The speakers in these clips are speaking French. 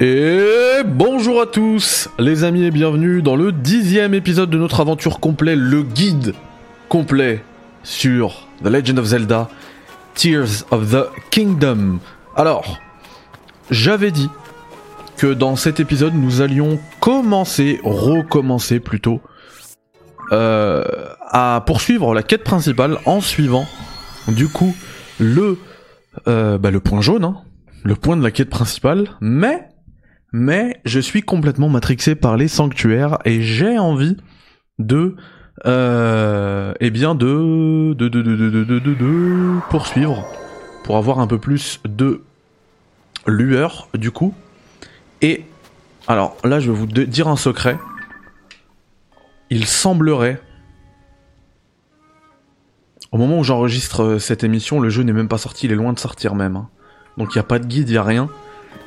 Et bonjour à tous les amis et bienvenue dans le dixième épisode de notre aventure complet, le guide complet sur The Legend of Zelda, Tears of the Kingdom. Alors, j'avais dit que dans cet épisode nous allions commencer, recommencer plutôt, euh, à poursuivre la quête principale en suivant du coup le, euh, bah, le point jaune, hein, le point de la quête principale, mais mais je suis complètement matrixé par les sanctuaires et j'ai envie de euh, eh bien de de, de, de, de, poursuivre pour avoir un peu plus de lueur du coup. Et alors là je vais vous dire un secret. Il semblerait au moment où j'enregistre cette émission le jeu n'est même pas sorti il est loin de sortir même hein. donc il n'y a pas de guide il n'y a rien.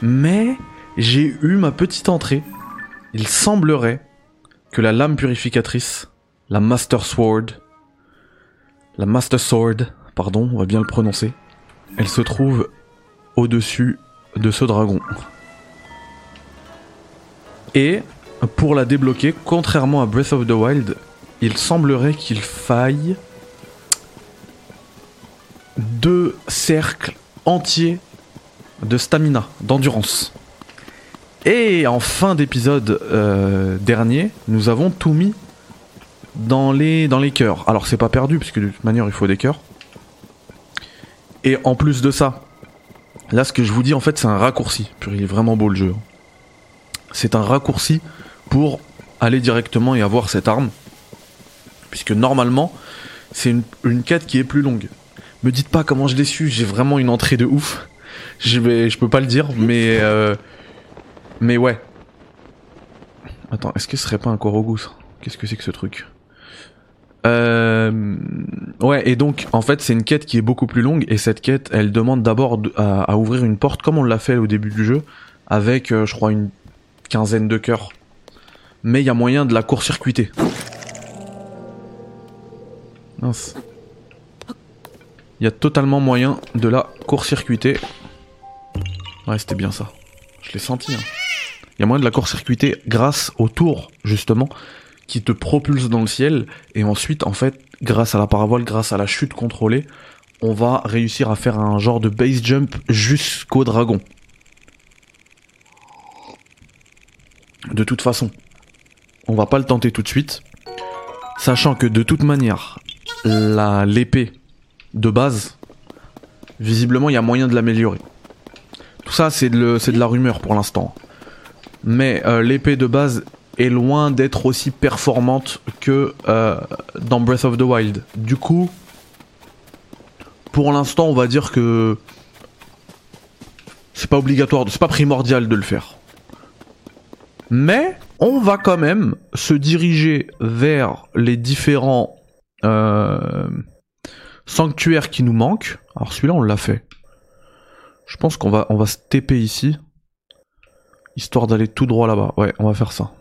Mais j'ai eu ma petite entrée. Il semblerait que la lame purificatrice, la Master Sword, la Master Sword, pardon, on va bien le prononcer, elle se trouve au-dessus de ce dragon. Et pour la débloquer, contrairement à Breath of the Wild, il semblerait qu'il faille deux cercles entiers de stamina, d'endurance. Et en fin d'épisode euh, dernier, nous avons tout mis dans les, dans les cœurs. Alors c'est pas perdu, puisque de toute manière il faut des cœurs. Et en plus de ça, là ce que je vous dis en fait c'est un raccourci. Puis il est vraiment beau le jeu. C'est un raccourci pour aller directement et avoir cette arme. Puisque normalement, c'est une, une quête qui est plus longue. Me dites pas comment je l'ai su, j'ai vraiment une entrée de ouf. Je vais, je peux pas le dire, mais euh, mais ouais. Attends, est-ce que ce serait pas un Korogus? Qu'est-ce que c'est que ce truc? Euh... Ouais, et donc, en fait, c'est une quête qui est beaucoup plus longue, et cette quête, elle demande d'abord à, ouvrir une porte, comme on l'a fait au début du jeu, avec, euh, je crois, une quinzaine de cœurs. Mais il y a moyen de la court-circuiter. Mince. Il y a totalement moyen de la court-circuiter. Ouais, c'était bien ça. Je l'ai senti, hein. Il y a moyen de la court-circuiter grâce au tour, justement, qui te propulse dans le ciel. Et ensuite, en fait, grâce à la parabole, grâce à la chute contrôlée, on va réussir à faire un genre de base jump jusqu'au dragon. De toute façon, on va pas le tenter tout de suite, sachant que de toute manière, l'épée de base, visiblement, il y a moyen de l'améliorer. Tout ça, c'est de la rumeur pour l'instant mais euh, l'épée de base est loin d'être aussi performante que euh, dans Breath of the Wild. Du coup, pour l'instant, on va dire que c'est pas obligatoire, c'est pas primordial de le faire. Mais on va quand même se diriger vers les différents euh, sanctuaires qui nous manquent. Alors celui-là, on l'a fait. Je pense qu'on va, on va se TP ici. Histoire d'aller tout droit là-bas. Ouais, on va faire ça.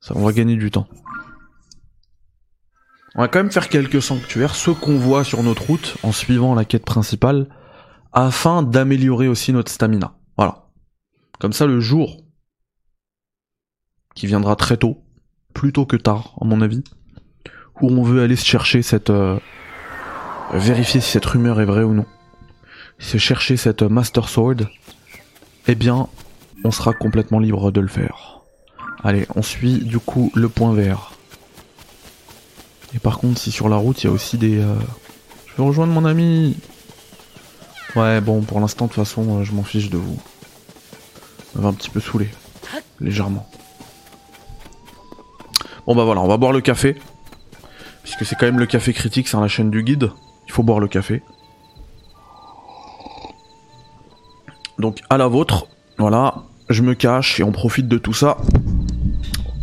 ça. On va gagner du temps. On va quand même faire quelques sanctuaires, ceux qu'on voit sur notre route en suivant la quête principale, afin d'améliorer aussi notre stamina. Voilà. Comme ça, le jour qui viendra très tôt, plus tôt que tard, à mon avis, où on veut aller se chercher cette... Euh, vérifier si cette rumeur est vraie ou non. Se chercher cette Master Sword, eh bien, on sera complètement libre de le faire. Allez, on suit du coup le point vert. Et par contre, si sur la route il y a aussi des... Euh, je vais rejoindre mon ami Ouais, bon, pour l'instant, de toute façon, euh, je m'en fiche de vous. Ça va un petit peu saouler. Légèrement. Bon bah voilà, on va boire le café. Puisque c'est quand même le café critique, c'est la chaîne du guide. Il faut boire le café. Donc à la vôtre. Voilà je me cache et on profite de tout ça.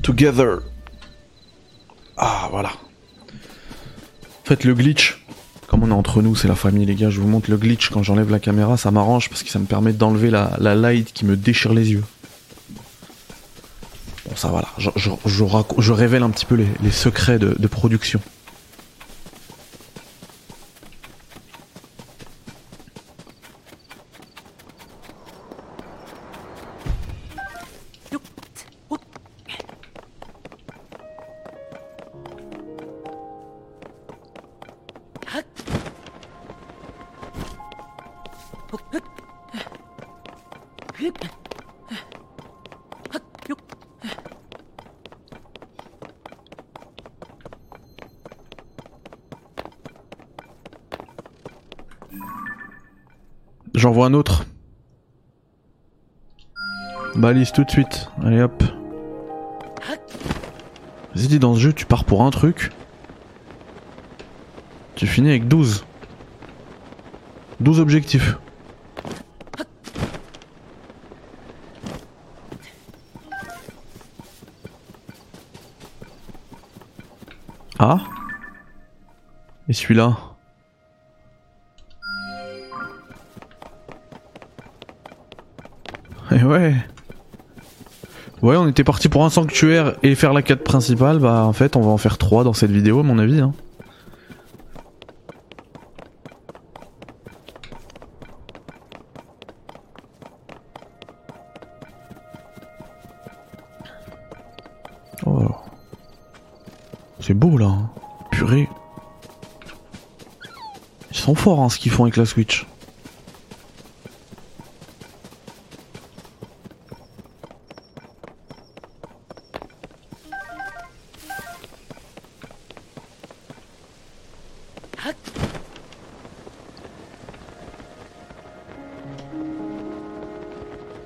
Together. Ah, voilà. En fait, le glitch, comme on est entre nous, c'est la famille, les gars, je vous montre le glitch quand j'enlève la caméra, ça m'arrange parce que ça me permet d'enlever la, light qui me déchire les yeux. Bon, ça voilà, je, je, révèle un petit peu les, secrets de production. J'en vois un autre. Balise tout de suite. Allez hop. Vas-y, dans ce jeu, tu pars pour un truc. Tu finis avec 12. 12 objectifs. Ah Et celui-là Et ouais Ouais, on était parti pour un sanctuaire et faire la quête principale, bah en fait on va en faire 3 dans cette vidéo à mon avis. Hein. Forts hein, ce qu'ils font avec la Switch.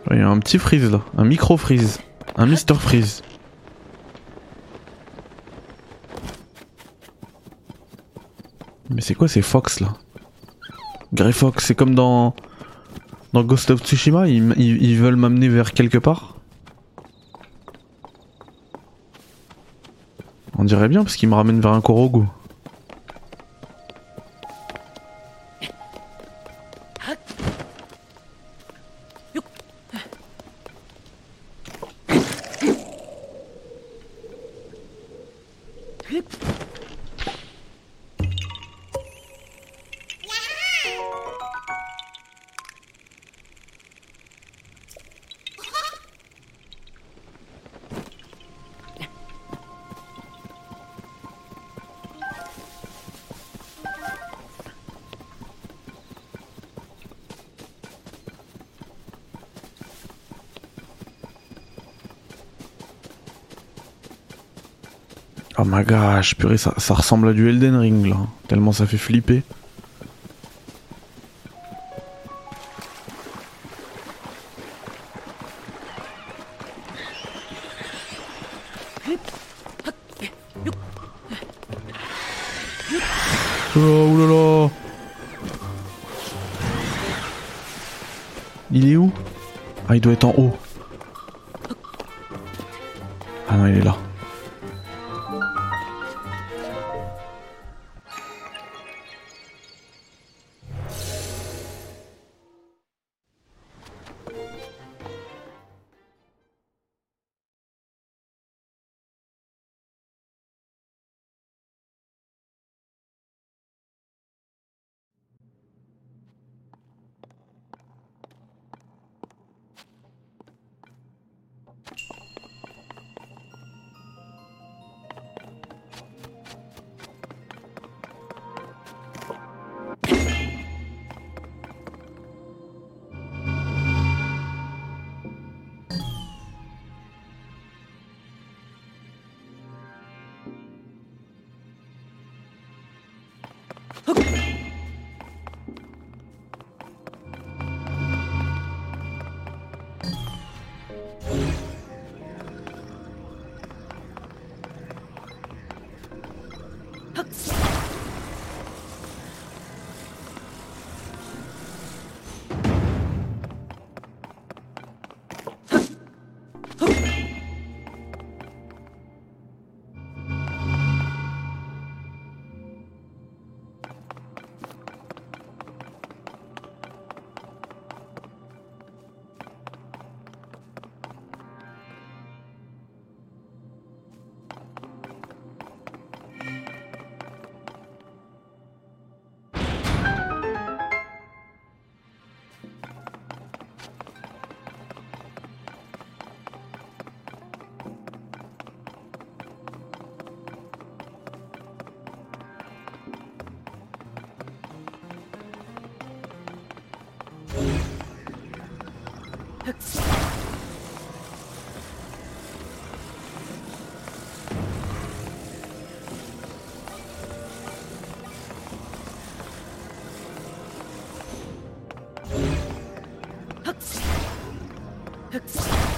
Il y a un petit freeze là, un micro freeze, un Mister Freeze. Mais c'est quoi ces Fox là? Grey Fox, c'est comme dans Ghost of Tsushima, ils, ils- ils veulent m'amener vers quelque part. On dirait bien parce qu'ils me ramènent vers un Korogu. My gosh, purée, ça ressemble à du Elden Ring là. Tellement ça fait flipper. Thank you.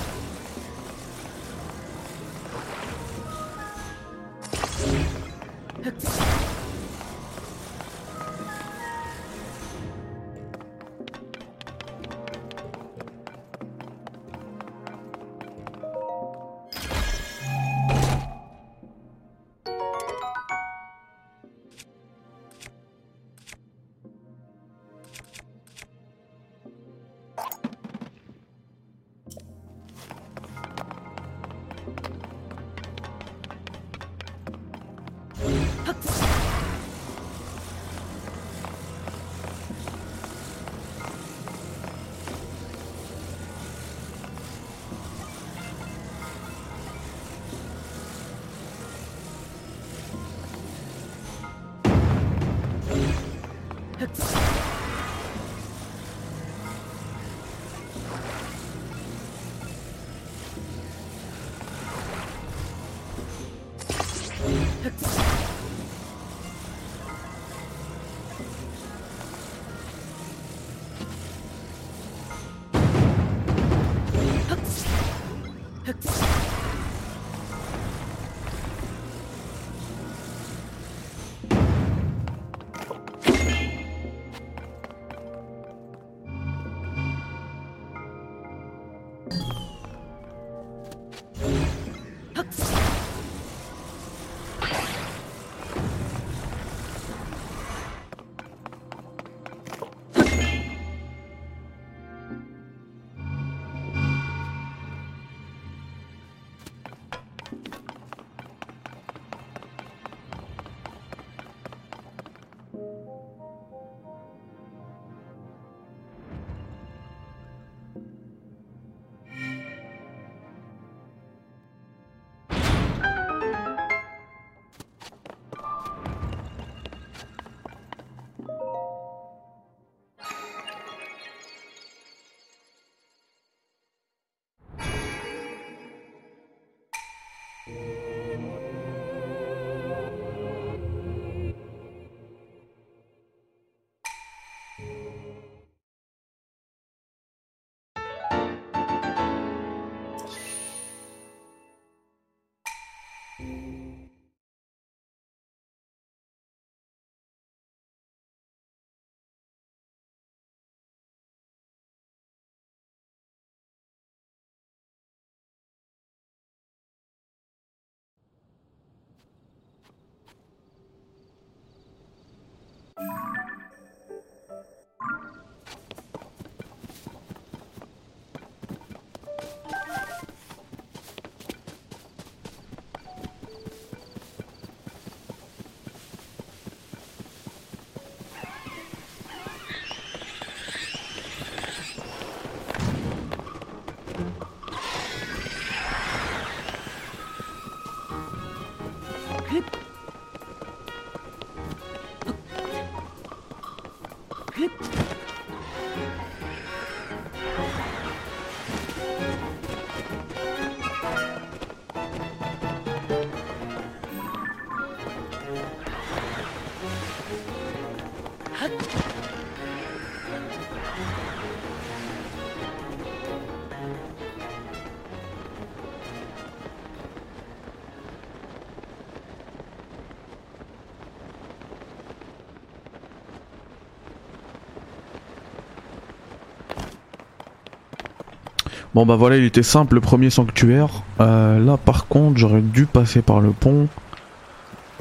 Bon bah voilà, il était simple le premier sanctuaire. Euh, là par contre, j'aurais dû passer par le pont.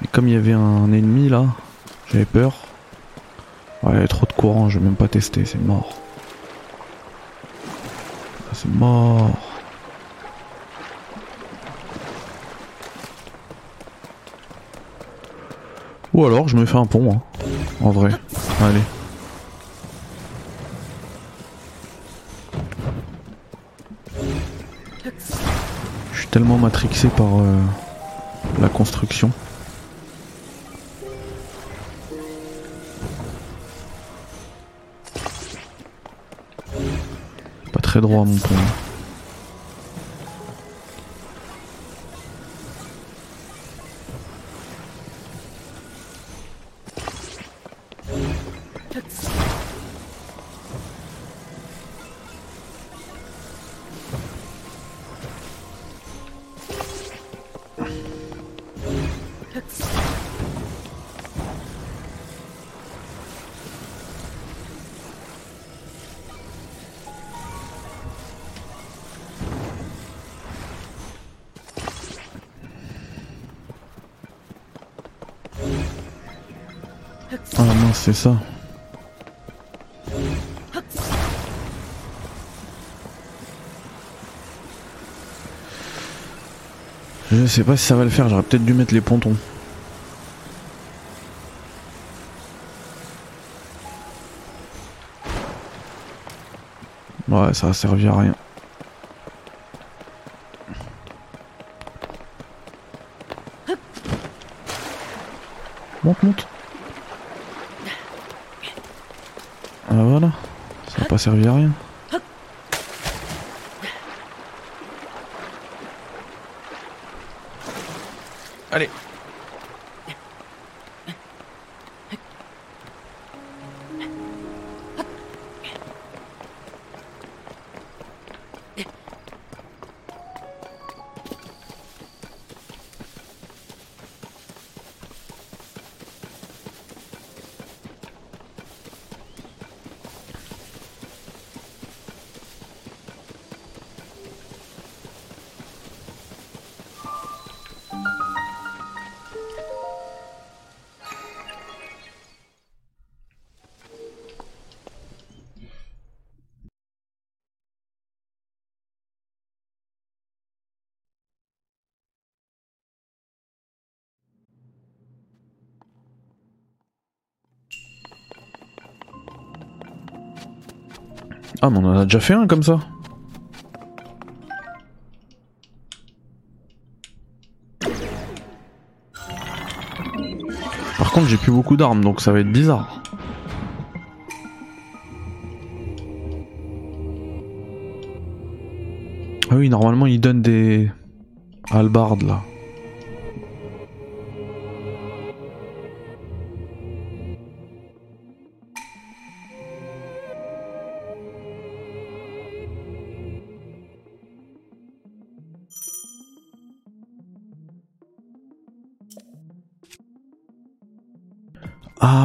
Et comme il y avait un ennemi là, j'avais peur. Ouais, il y a trop de courant, je vais même pas tester, c'est mort. Ah, c'est mort. Ou alors je me fais un pont, hein, en vrai. Allez. Tellement matrixé par euh, la construction. Pas très droit mon pont. Ah mince, c'est ça. Je sais pas si ça va le faire, j'aurais peut-être dû mettre les pontons. Ouais, ça a servi à rien. Ça n'a pas servi à rien. Ah, mais on en a déjà fait un comme ça. Par contre, j'ai plus beaucoup d'armes, donc ça va être bizarre. Ah oui, normalement, il donne des halbardes là.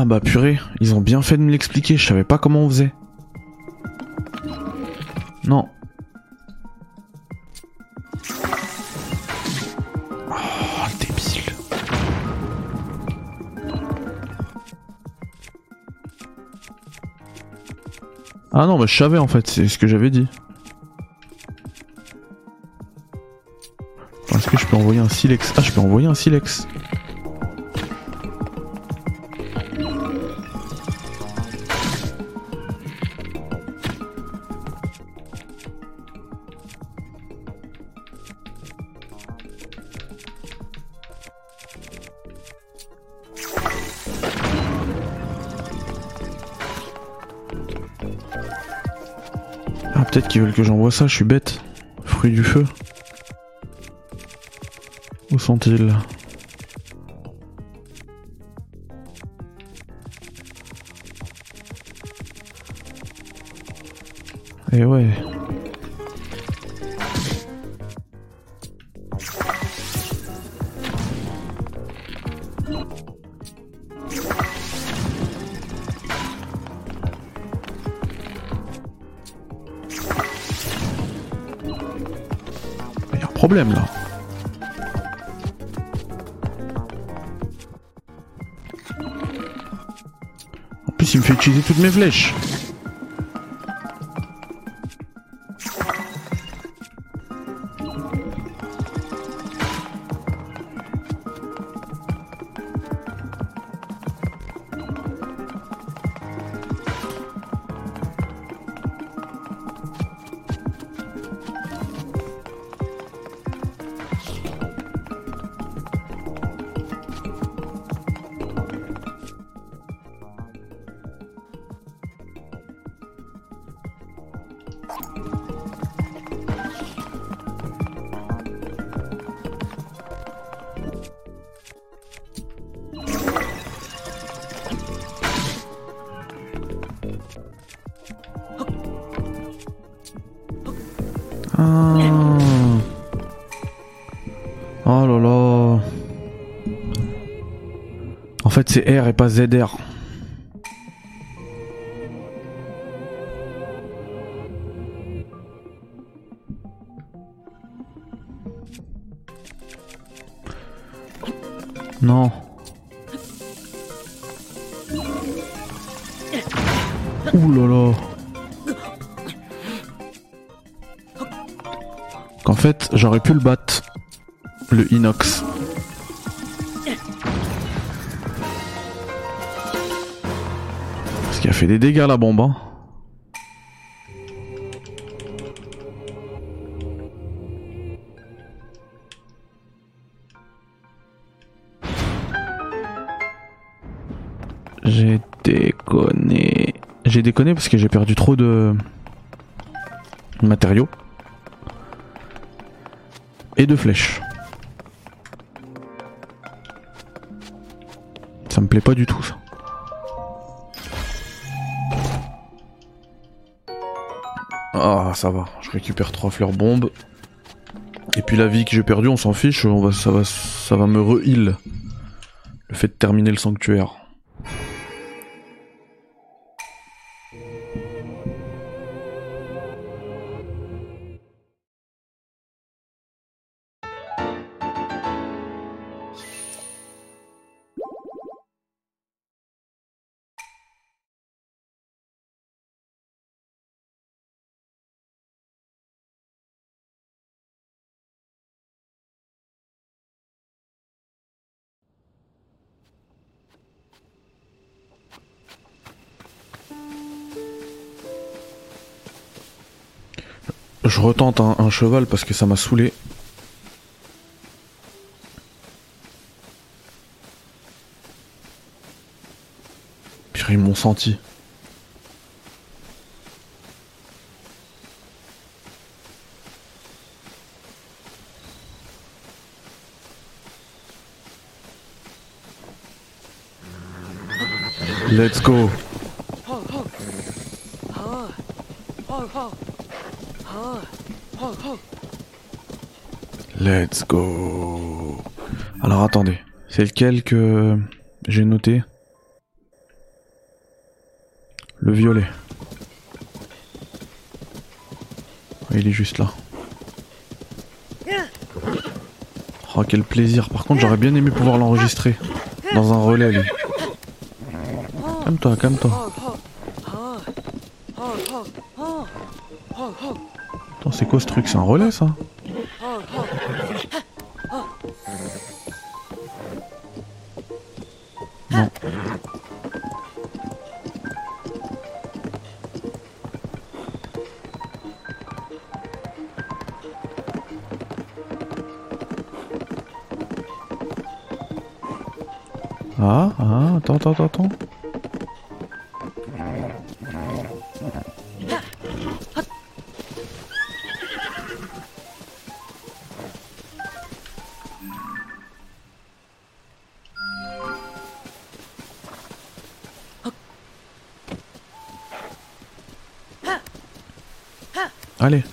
Bah purée, ils ont bien fait de me l'expliquer, je savais pas comment on faisait. Non. Oh, débile. Ah non, bah je savais en fait, c'est ce que j'avais dit. Est-ce que je peux envoyer un silex? Ah, je peux envoyer un silex. Qu'ils veulent que j'envoie ça, je suis bête. Fruit du feu. Où sont-ils? English. Fait, c'est R et pas ZR. Non. Ouh là là. Qu'en fait, j'aurais pu le battre. Le inox. Qu'il a fait des dégâts la bombe. Hein. J'ai déconné. J'ai déconné parce que j'ai perdu trop de matériaux et de flèches. Ça me plaît pas du tout ça. Ah ça va, je récupère trois fleurs bombes. Et puis la vie que j'ai perdue, on s'en fiche, on va, ça, va, ça va me re-heal. Le fait de terminer le sanctuaire. Je retente un, cheval parce que ça m'a saoulé. Puis ils m'ont senti. Let's go. Let's go. Alors attendez, c'est lequel que j'ai noté? Le violet. Il est juste là. Oh quel plaisir. Par contre j'aurais bien aimé pouvoir l'enregistrer dans un relais lui. Calme-toi, calme-toi. Attends, c'est quoi ce truc? C'est un relais ça? Ah, ah, attends, attends, attends. Allez.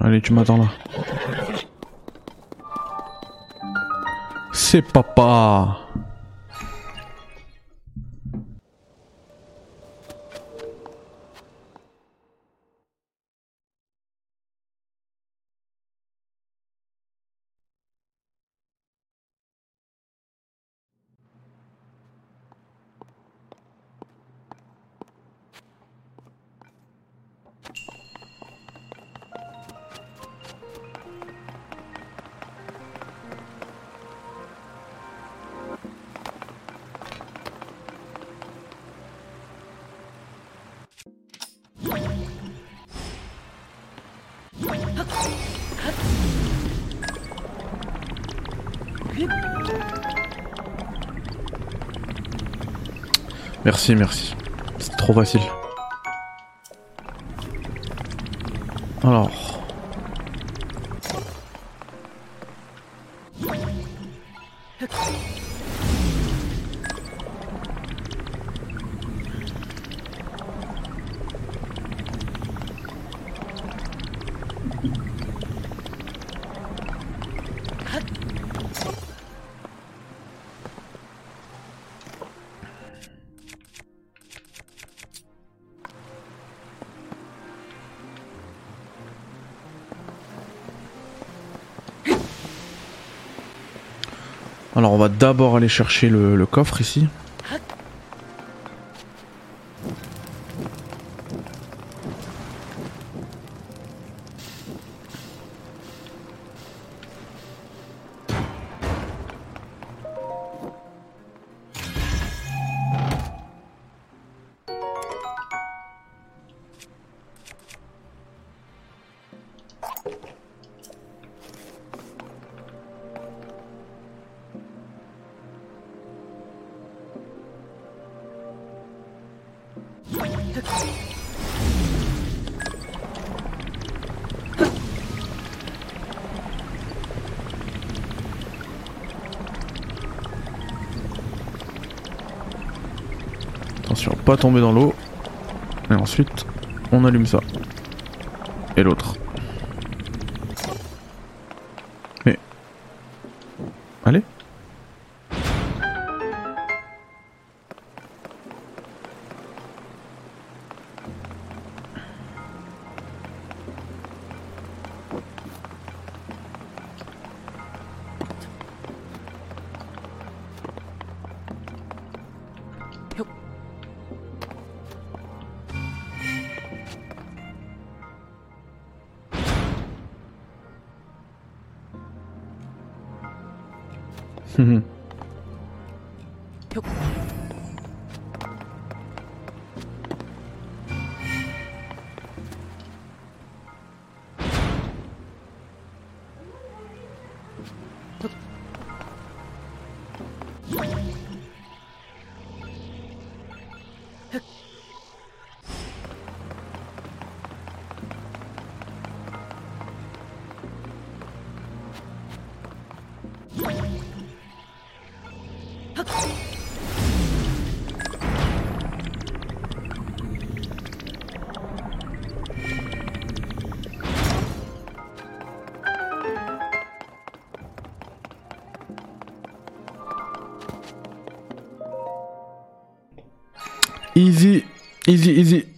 Allez, tu m'attends là. C'est papa. Merci, merci. C'est trop facile. Alors. Alors on va d'abord aller chercher le, coffre ici. Pas tomber dans l'eau. Et ensuite, on allume ça. Et l'autre. Mm-hmm. Easy, easy, easy.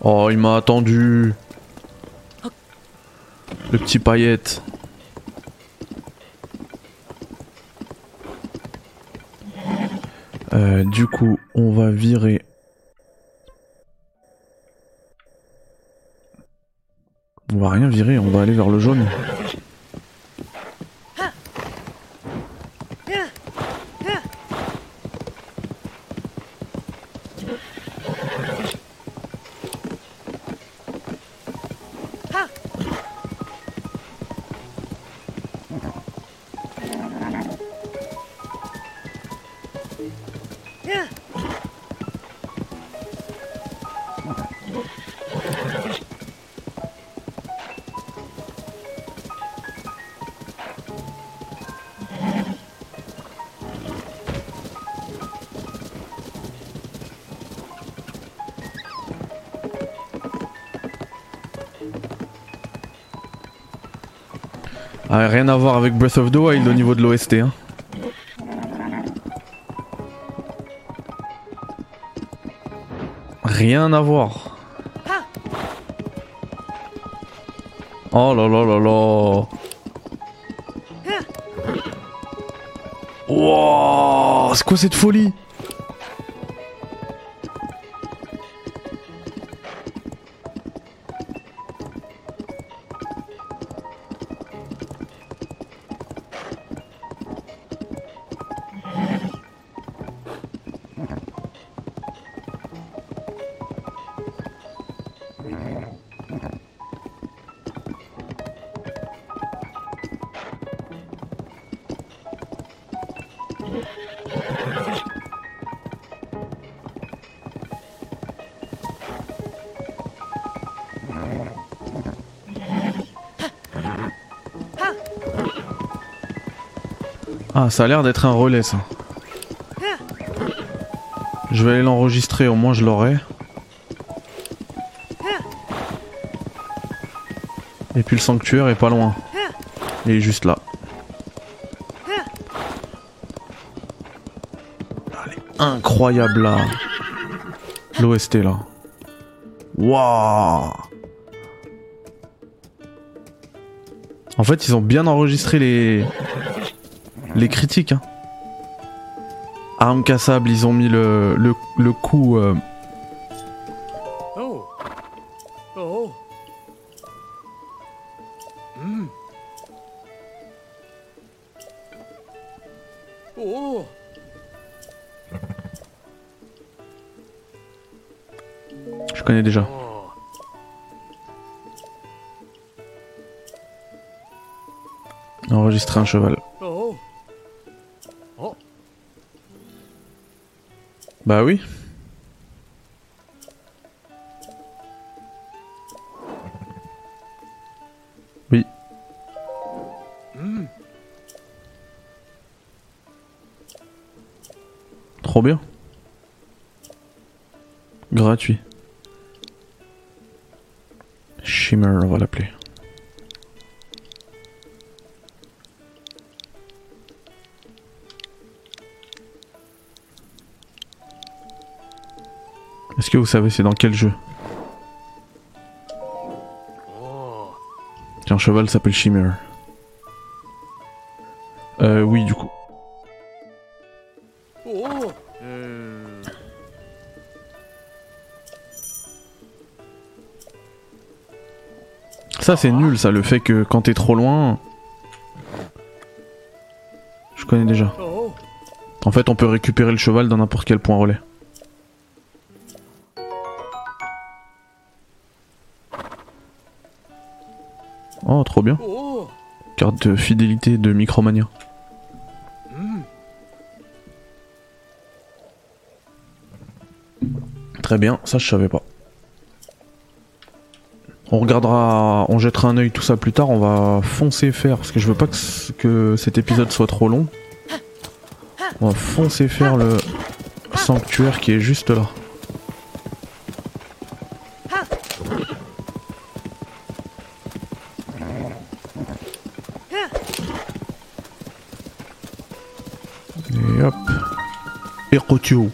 Oh, il m'a attendu. Le petit paillette. Euh, du coup, on va virer. On va rien virer, on va aller vers le jaune. Ah, rien à voir avec Breath of the Wild au niveau de l'OST. Hein. Rien à voir. Oh là là là là. Wow, c'est quoi cette folie? Ah, ça a l'air d'être un relais ça. Je vais aller l'enregistrer, au moins je l'aurai. Et puis le sanctuaire est pas loin. Il est juste là. Elle est incroyable là. L'OST là. Waouh En fait, ils ont bien enregistré les les critiques. Hein. Arme cassable, ils ont mis le, le, coup. Euh... un cheval. Bah oui. Oui. Trop bien. Gratuit. Shimmer, on va l'appeler. Vous savez c'est dans quel jeu Tiens, cheval s'appelle Shimmer. Euh, oui, du coup. Ça c'est nul ça, le fait que quand t'es trop loin... Je connais déjà. En fait on peut récupérer le cheval dans n'importe quel point relais. Oh, trop bien. Carte de fidélité de Micromania. Très bien, ça je savais pas. On regardera, on jettera un oeil tout ça plus tard, on va foncer faire, parce que je veux pas que, que cet épisode soit trop long. On va foncer faire le sanctuaire qui est juste là. Cotil.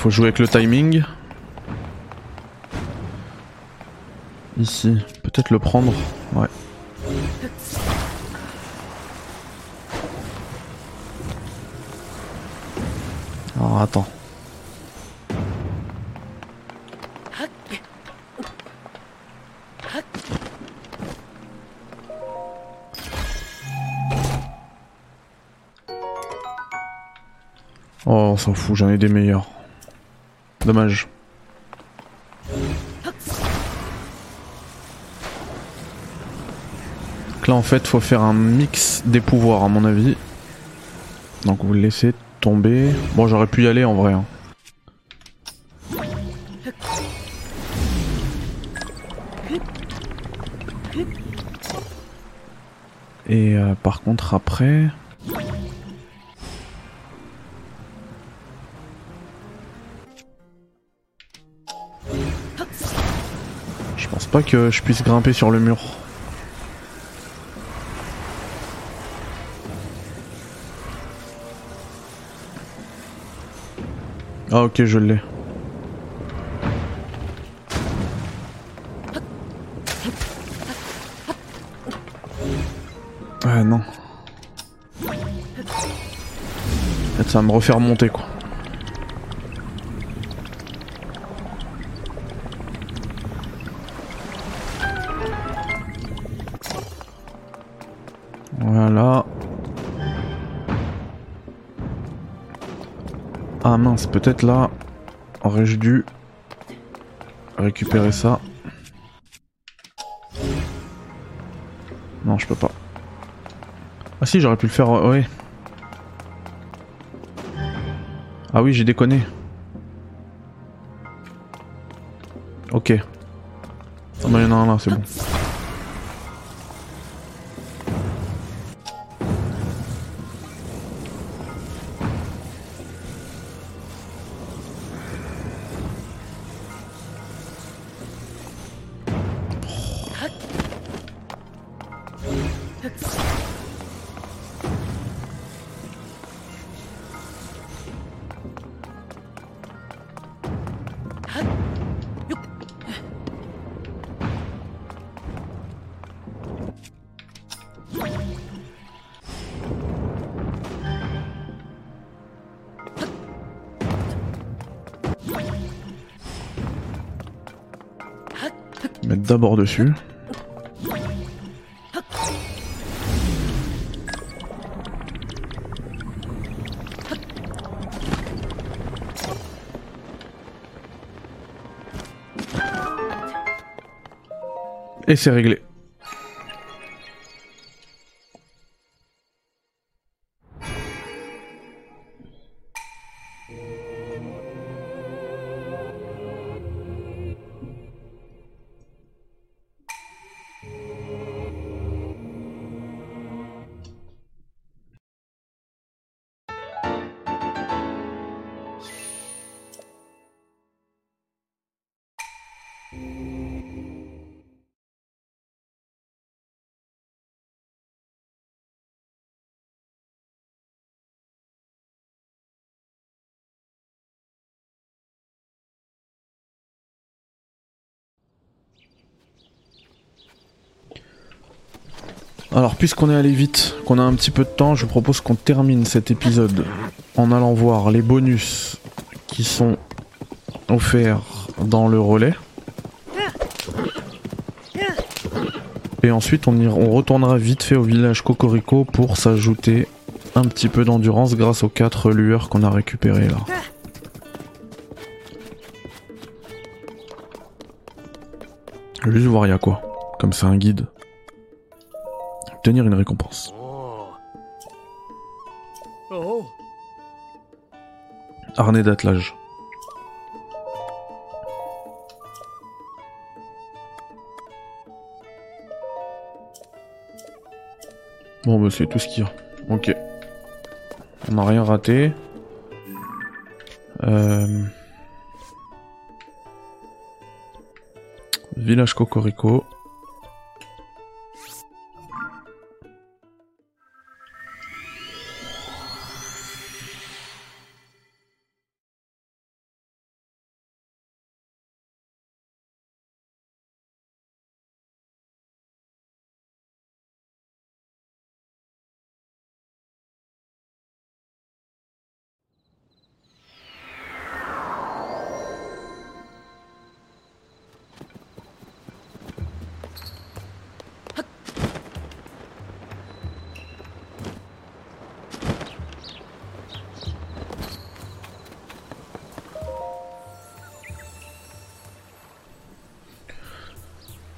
Faut jouer avec le timing. Ici, peut-être le prendre. Ouais. Alors attends. Oh, on s'en fout, j'en ai des meilleurs. Dommage. Donc là en fait faut faire un mix des pouvoirs à mon avis. Donc vous le laissez tomber. Bon j'aurais pu y aller en vrai. Hein. Et euh, par contre après... pas que je puisse grimper sur le mur. Ah ok je l'ai. Ah non. Ça va me refaire monter quoi. Voilà. Ah mince, peut-être là, aurais-je dû récupérer ça. Non, je peux pas. Ah si, j'aurais pu le faire, oui. Ah oui, j'ai déconné. Ok. Ah bah y'en a un là, c'est bon. D'abord dessus. Et c'est réglé. Alors, puisqu'on est allé vite, qu'on a un petit peu de temps, je propose qu'on termine cet épisode en allant voir les bonus qui sont offerts dans le relais. Et ensuite, on, on retournera vite fait au village Cocorico pour s'ajouter un petit peu d'endurance grâce aux 4 lueurs qu'on a récupérées là. Juste voir y a quoi? Comme c'est un guide obtenir une récompense. Harnais d'attelage. Bon bah c'est tout ce qu'il y a. Ok. On n'a rien raté. Euh... Village Cocorico.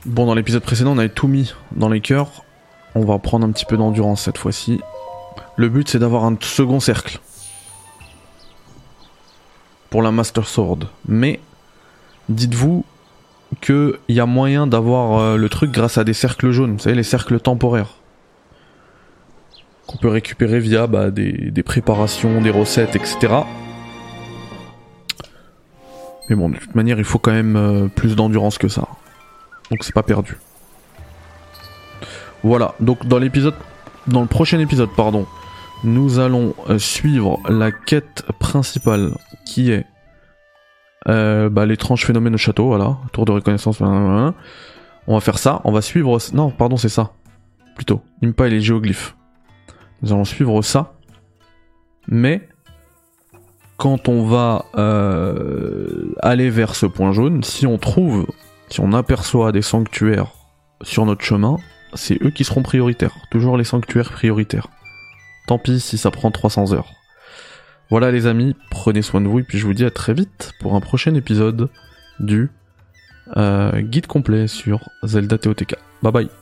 Bon, dans l'épisode précédent, on avait tout mis dans les cœurs. On va prendre un petit peu d'endurance cette fois-ci. Le but, c'est d'avoir un second cercle. Pour la Master Sword. Mais, dites-vous qu'il y a moyen d'avoir euh, le truc grâce à des cercles jaunes. Vous savez, les cercles temporaires. Qu'on peut récupérer via bah, des, préparations, des recettes, etc. Mais bon, de toute manière, il faut quand même euh, plus d'endurance que ça. Donc c'est pas perdu. Voilà, donc dans l'épisode, dans le prochain épisode, pardon, nous allons euh, suivre la quête principale qui est euh, bah, l'étrange phénomène au château, voilà, tour de reconnaissance. On va faire ça, on va suivre. Non, pardon, c'est ça. Plutôt, Impa et les géoglyphes. Nous allons suivre ça. Mais quand on va euh, aller vers ce point jaune, si on trouve, si on aperçoit des sanctuaires sur notre chemin, c'est eux qui seront prioritaires. Toujours les sanctuaires prioritaires. Tant pis si ça prend 300 heures. Voilà les amis, prenez soin de vous et puis je vous dis à très vite pour un prochain épisode du euh, guide complet sur Zelda TOTK. Bye bye